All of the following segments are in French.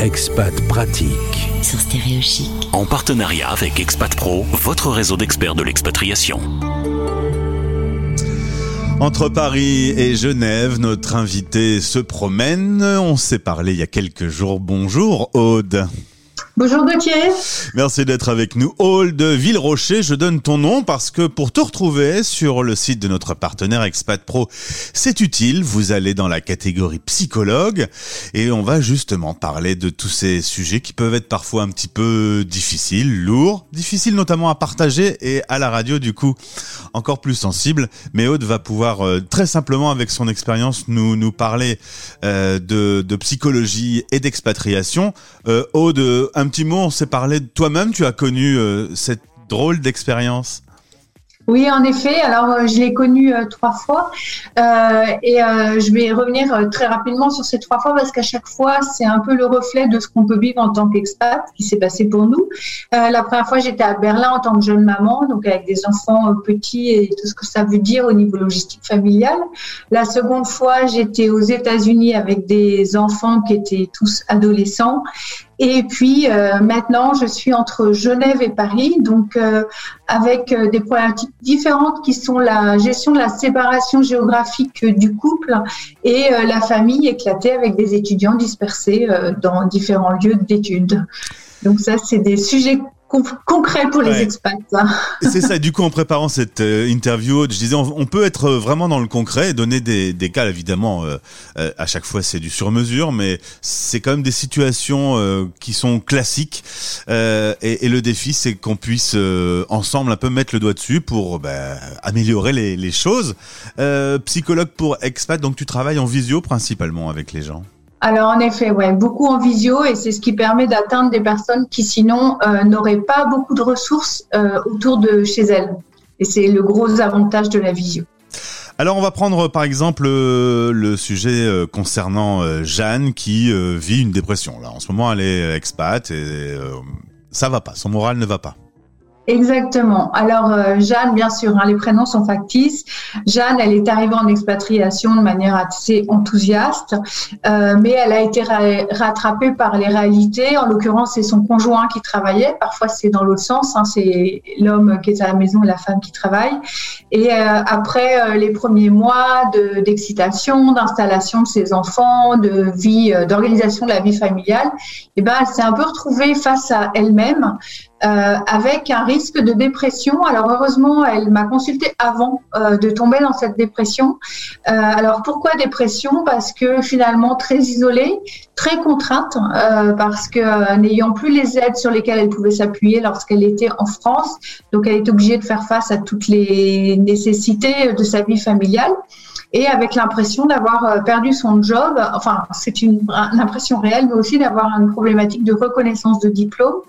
Expat pratique. Sur Stéréo Chic. En partenariat avec Expat Pro, votre réseau d'experts de l'expatriation. Entre Paris et Genève, notre invité se promène. On s'est parlé il y a quelques jours. Bonjour Aude. Bonjour Gauthier. Merci d'être avec nous. Hall de Villerocher, je donne ton nom parce que pour te retrouver sur le site de notre partenaire Expat Pro, c'est utile. Vous allez dans la catégorie psychologue et on va justement parler de tous ces sujets qui peuvent être parfois un petit peu difficiles, lourds, difficiles notamment à partager et à la radio du coup encore plus sensibles. Mais Aude va pouvoir euh, très simplement avec son expérience nous nous parler euh, de, psychologie et d'expatriation. Euh, Aude, un petit mot, on s'est parlé de toi-même, tu as connu euh, cette drôle d'expérience oui, en effet. Alors, euh, je l'ai connu euh, trois fois euh, et je vais revenir très rapidement sur ces trois fois parce qu'à chaque fois, c'est un peu le reflet de ce qu'on peut vivre en tant qu'expat, qui s'est passé pour nous. la première fois, j'étais à Berlin en tant que jeune maman, donc avec des enfants petits et tout ce que ça veut dire au niveau logistique familial. La seconde fois, j'étais aux États-Unis avec des enfants qui étaient tous adolescents et puis euh, maintenant, je suis entre Genève et Paris, donc euh, avec euh, des problématiques différentes qui sont la gestion de la séparation géographique du couple et la famille éclatée avec des étudiants dispersés dans différents lieux d'études. Donc ça, c'est des sujets concret pour les expats. Hein. C'est ça. Du coup, en préparant cette euh, interview, je disais, on, peut être vraiment dans le concret et donner des, des cas. Évidemment, euh, euh, à chaque fois, c'est du sur-mesure, mais c'est quand même des situations qui sont classiques. Et, et, le défi, c'est qu'on puisse ensemble un peu mettre le doigt dessus pour bah, améliorer les, les choses. psychologue pour expat, donc tu travailles en visio principalement avec les gens? Alors en effet, ouais, beaucoup en visio et c'est ce qui permet d'atteindre des personnes qui sinon euh, n'auraient pas beaucoup de ressources euh, autour de chez elles. Et c'est le gros avantage de la visio. Alors on va prendre par exemple euh, le sujet concernant Jeanne qui vit une dépression. Là en ce moment elle est expat et ça va pas, son moral ne va pas. Exactement. Alors euh, Jeanne, bien sûr, hein, les prénoms sont factices. Jeanne, elle est arrivée en expatriation de manière assez enthousiaste, euh, mais elle a été rattrapée par les réalités. En l'occurrence, c'est son conjoint qui travaillait. Parfois, c'est dans l'autre sens. Hein, c'est l'homme qui est à la maison et la femme qui travaille. Et euh, après euh, les premiers mois d'excitation, d'installation de ses enfants, de vie, euh, d'organisation de la vie familiale, eh ben, elle s'est un peu retrouvée face à elle-même. Euh, avec un risque de dépression. Alors heureusement, elle m'a consulté avant euh, de tomber dans cette dépression. Euh, alors pourquoi dépression? Parce que finalement très isolée, très contrainte, parce que n'ayant plus les aides sur lesquelles elle pouvait s'appuyer lorsqu'elle était en France, donc elle est obligée de faire face à toutes les nécessités de sa vie familiale et avec l'impression d'avoir euh, perdu son job. Enfin, c'est une, impression réelle, mais aussi d'avoir une problématique de reconnaissance de diplôme.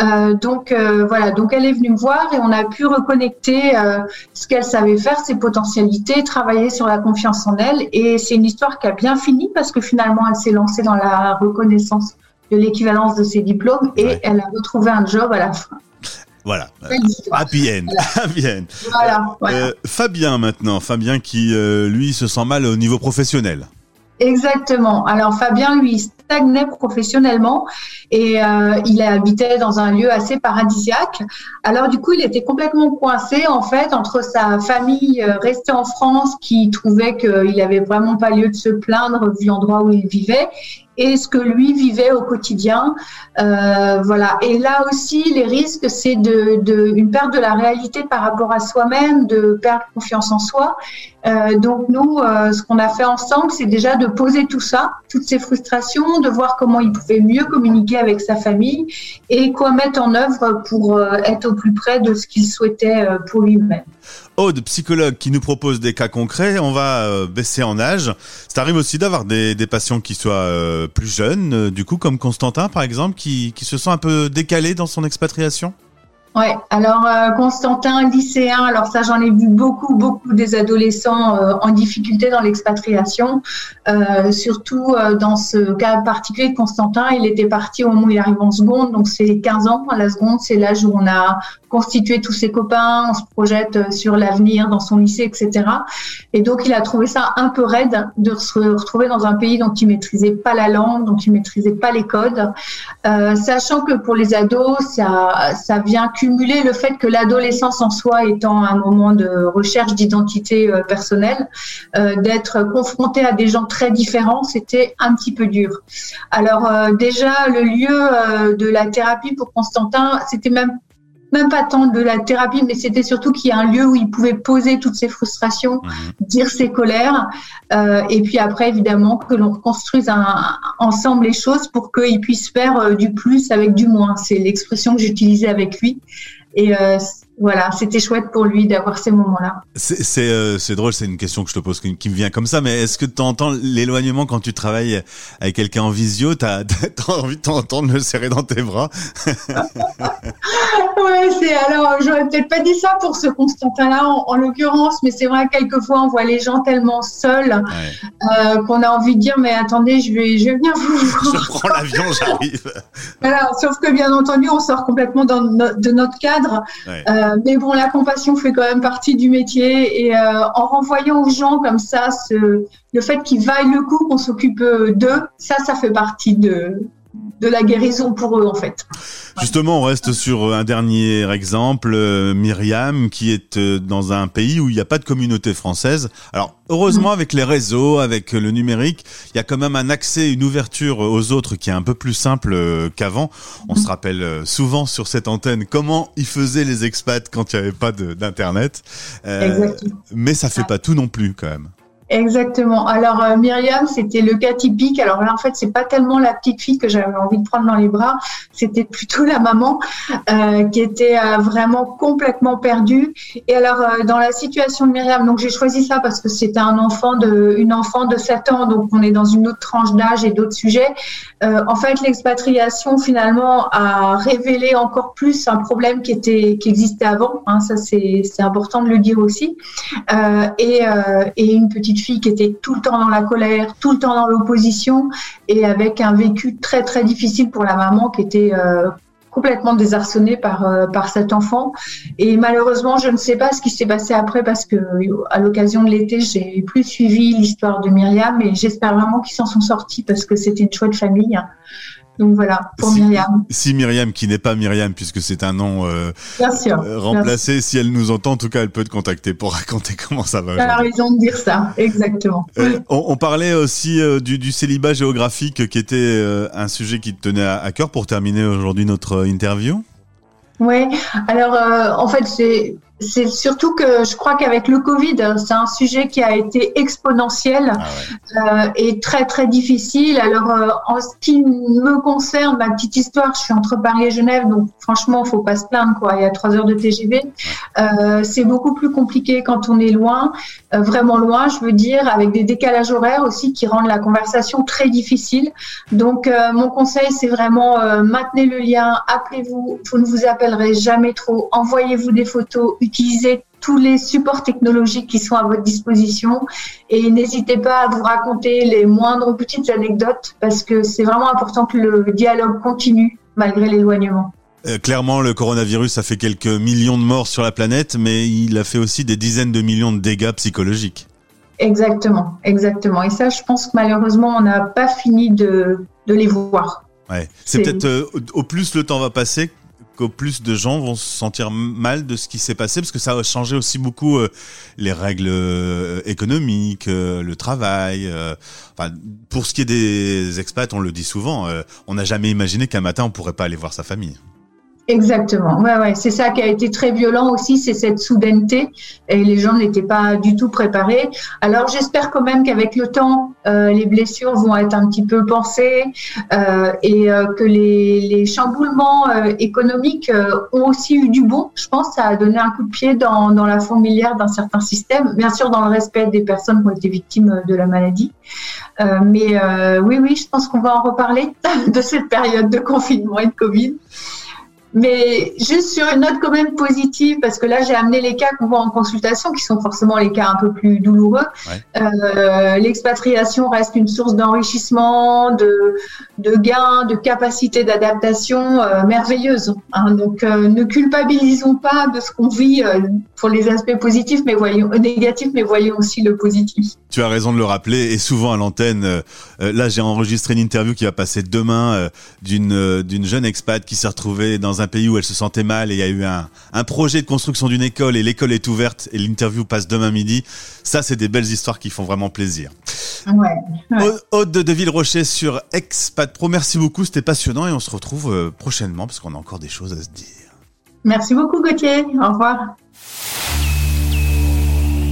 Euh, donc euh, voilà, donc elle est venue me voir et on a pu reconnecter euh, ce qu'elle savait faire, ses potentialités, travailler sur la confiance en elle. Et c'est une histoire qui a bien fini parce que finalement, elle s'est lancée dans la reconnaissance de l'équivalence de ses diplômes et elle a retrouvé un job à la fin. Voilà. Happy end. Voilà. Euh, Fabien maintenant. Fabien qui, euh, lui, se sent mal au niveau professionnel. Exactement. Alors Fabien, lui, stagnait professionnellement et euh, il habitait dans un lieu assez paradisiaque. Alors du coup, il était complètement coincé en fait entre sa famille restée en France qui trouvait qu'il n'avait vraiment pas lieu de se plaindre vu l'endroit où il vivait et ce que lui vivait au quotidien. Euh, voilà. Et là aussi, les risques, c'est de, de, une perte de la réalité par rapport à soi-même, de perdre confiance en soi. Euh, donc nous, euh, ce qu'on a fait ensemble, c'est déjà de poser tout ça, toutes ces frustrations, de voir comment il pouvait mieux communiquer avec sa famille et quoi mettre en œuvre pour euh, être au plus près de ce qu'il souhaitait euh, pour lui-même. Aude, psychologue qui nous propose des cas concrets, on va euh, baisser en âge. Ça arrive aussi d'avoir des, des, patients qui soient plus jeunes, du coup comme Constantin par exemple, qui, qui se sent un peu décalé dans son expatriation? Ouais, alors euh, Constantin, lycéen, alors ça j'en ai vu beaucoup, beaucoup des adolescents euh, en difficulté dans l'expatriation, euh, surtout dans ce cas particulier de Constantin, il était parti au moment où il arrive en seconde, donc c'est 15 ans, la seconde c'est l'âge où on a constitué tous ses copains, on se projette sur l'avenir dans son lycée, etc. Et donc il a trouvé ça un peu raide de se retrouver dans un pays dont il maîtrisait pas la langue, dont il maîtrisait pas les codes, sachant que pour les ados, ça, ça vient cumuler le fait que l'adolescence en soi étant un moment de recherche d'identité euh, personnelle, euh, d'être confronté à des gens très différents, c'était un petit peu dur. Alors euh, déjà, le lieu de la thérapie pour Constantin, c'était même même pas tant de la thérapie, mais c'était surtout qu'il y a un lieu où il pouvait poser toutes ses frustrations, mhm. dire ses colères, euh, et puis après évidemment que l'on reconstruise ensemble les choses pour qu'il puisse faire du plus avec du moins. C'est l'expression que j'utilisais avec lui. Et euh, voilà, c'était chouette pour lui d'avoir ces moments-là. C'est euh, drôle, c'est une question que je te pose qui, me vient comme ça, mais est-ce que tu entends l'éloignement quand tu travailles avec quelqu'un en visio? T'as as envie de t'entendre le serrer dans tes bras? Ouais, c'est alors, j'aurais peut-être pas dit ça pour ce Constantin-là en, l'occurrence, mais c'est vrai, quelquefois, on voit les gens tellement seuls euh, qu'on a envie de dire, mais attendez, je vais, je vais venir vous. je prends l'avion, j'arrive. voilà, sauf que bien entendu, on sort complètement dans de notre cadre. Euh, euh, mais bon, la compassion fait quand même partie du métier et euh, en renvoyant aux gens comme ça, ce, le fait qu'ils vaillent le coup, qu'on s'occupe d'eux, ça, ça fait partie de, de la guérison pour eux en fait. Justement, on reste sur un dernier exemple, euh, Myriam, qui est euh, dans un pays où il n'y a pas de communauté française. Alors, heureusement, avec les réseaux, avec le numérique, il y a quand même un accès, une ouverture aux autres qui est un peu plus simple euh, qu'avant. On se rappelle souvent sur cette antenne comment ils faisaient les expats quand il n'y avait pas d'internet. mais ça fait pas tout non plus quand même. Exactement. Alors euh, Myriam, c'était le cas typique. Alors là, en fait, c'est pas tellement la petite fille que j'avais envie de prendre dans les bras, c'était plutôt la maman euh, qui était euh, vraiment complètement perdue. Et alors dans la situation de Myriam, donc j'ai choisi ça parce que c'était un enfant de une enfant de 7 ans, donc on est dans une autre tranche d'âge et d'autres sujets. en fait, l'expatriation finalement a révélé encore plus un problème qui était qui existait avant. Hein, ça c'est c'est important de le dire aussi. et et une petite fille qui était tout le temps dans la colère, tout le temps dans l'opposition et avec un vécu très très difficile pour la maman qui était euh, complètement désarçonnée par euh, par cet enfant. Et malheureusement je ne sais pas ce qui s'est passé après parce que à l'occasion de l'été j'ai plus suivi l'histoire de Myriam et j'espère vraiment qu'ils s'en sont sortis parce que c'était une chouette famille donc voilà, pour Myriam. Si Myriam, qui n'est pas Myriam, puisque c'est un nom euh, euh, remplacé, si elle nous entend, en tout cas, elle peut te contacter pour raconter comment ça va. Tu as raison de dire ça, exactement. Euh, on, parlait aussi du, célibat géographique, qui était un sujet qui te tenait à cœur pour terminer aujourd'hui notre interview. Oui, alors en fait, c'est c'est surtout que je crois qu'avec le Covid, c'est un sujet qui a été exponentiel ah euh, et très très difficile. Alors euh, en ce qui me concerne, ma petite histoire, je suis entre Paris et Genève, donc franchement, faut pas se plaindre quoi. Il y a trois heures de TGV. Euh, c'est beaucoup plus compliqué quand on est loin, vraiment loin, je veux dire, avec des décalages horaires aussi qui rendent la conversation très difficile. Donc mon conseil, c'est vraiment maintenez le lien, appelez-vous, vous ne vous appellerez jamais trop, envoyez-vous des photos utilisez tous les supports technologiques qui sont à votre disposition et n'hésitez pas à vous raconter les moindres petites anecdotes parce que c'est vraiment important que le dialogue continue malgré l'éloignement. Euh, clairement, le coronavirus a fait quelques millions de morts sur la planète, mais il a fait aussi des dizaines de millions de dégâts psychologiques. Exactement, exactement. Et ça, je pense que malheureusement, on n'a pas fini de, les voir. Ouais. C'est peut-être euh, au plus le temps va passer, plus de gens vont se sentir mal de ce qui s'est passé, parce que ça a changé aussi beaucoup euh, les règles euh, économiques, euh, le travail. Pour ce qui est des expats, on le dit souvent, on n'a jamais imaginé qu'un matin on pourrait pas aller voir sa famille. Exactement. Ouais, ouais. C'est ça qui a été très violent aussi, c'est cette soudaineté et les gens n'étaient pas du tout préparés. Alors j'espère quand même qu'avec le temps, euh, les blessures vont être un petit peu pensées euh, et euh, que les, les chamboulements euh, économiques euh, ont aussi eu du bon. Je pense ça a donné un coup de pied dans, dans la fourmilière d'un certain système, bien sûr dans le respect des personnes qui ont été victimes de la maladie. mais oui, oui, je pense qu'on va en reparler de cette période de confinement et de Covid. Mais juste sur une note quand même positive, parce que là j'ai amené les cas qu'on voit en consultation, qui sont forcément les cas un peu plus douloureux. Euh, l'expatriation reste une source d'enrichissement, de, de gains, de capacité d'adaptation euh, merveilleuse. Hein. Donc euh, ne culpabilisons pas de ce qu'on vit pour les aspects positifs, mais voyons négatifs, mais voyons aussi le positif. Tu as raison de le rappeler, et souvent à l'antenne, là j'ai enregistré une interview qui va passer demain d'une d'une jeune expat qui s'est retrouvée dans un pays où elle se sentait mal et il y a eu un, un projet de construction d'une école et l'école est ouverte et l'interview passe demain midi. Ça, c'est des belles histoires qui font vraiment plaisir. Ouais, Aude de Villerocher sur Expat Pro, merci beaucoup, c'était passionnant et on se retrouve euh, prochainement parce qu'on a encore des choses à se dire. Merci beaucoup Gauthier, au revoir.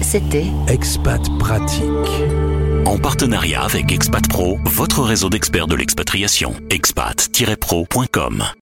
C'était Expat Pratique. En partenariat avec Expat Pro, votre réseau d'experts de l'expatriation. expat-pro.com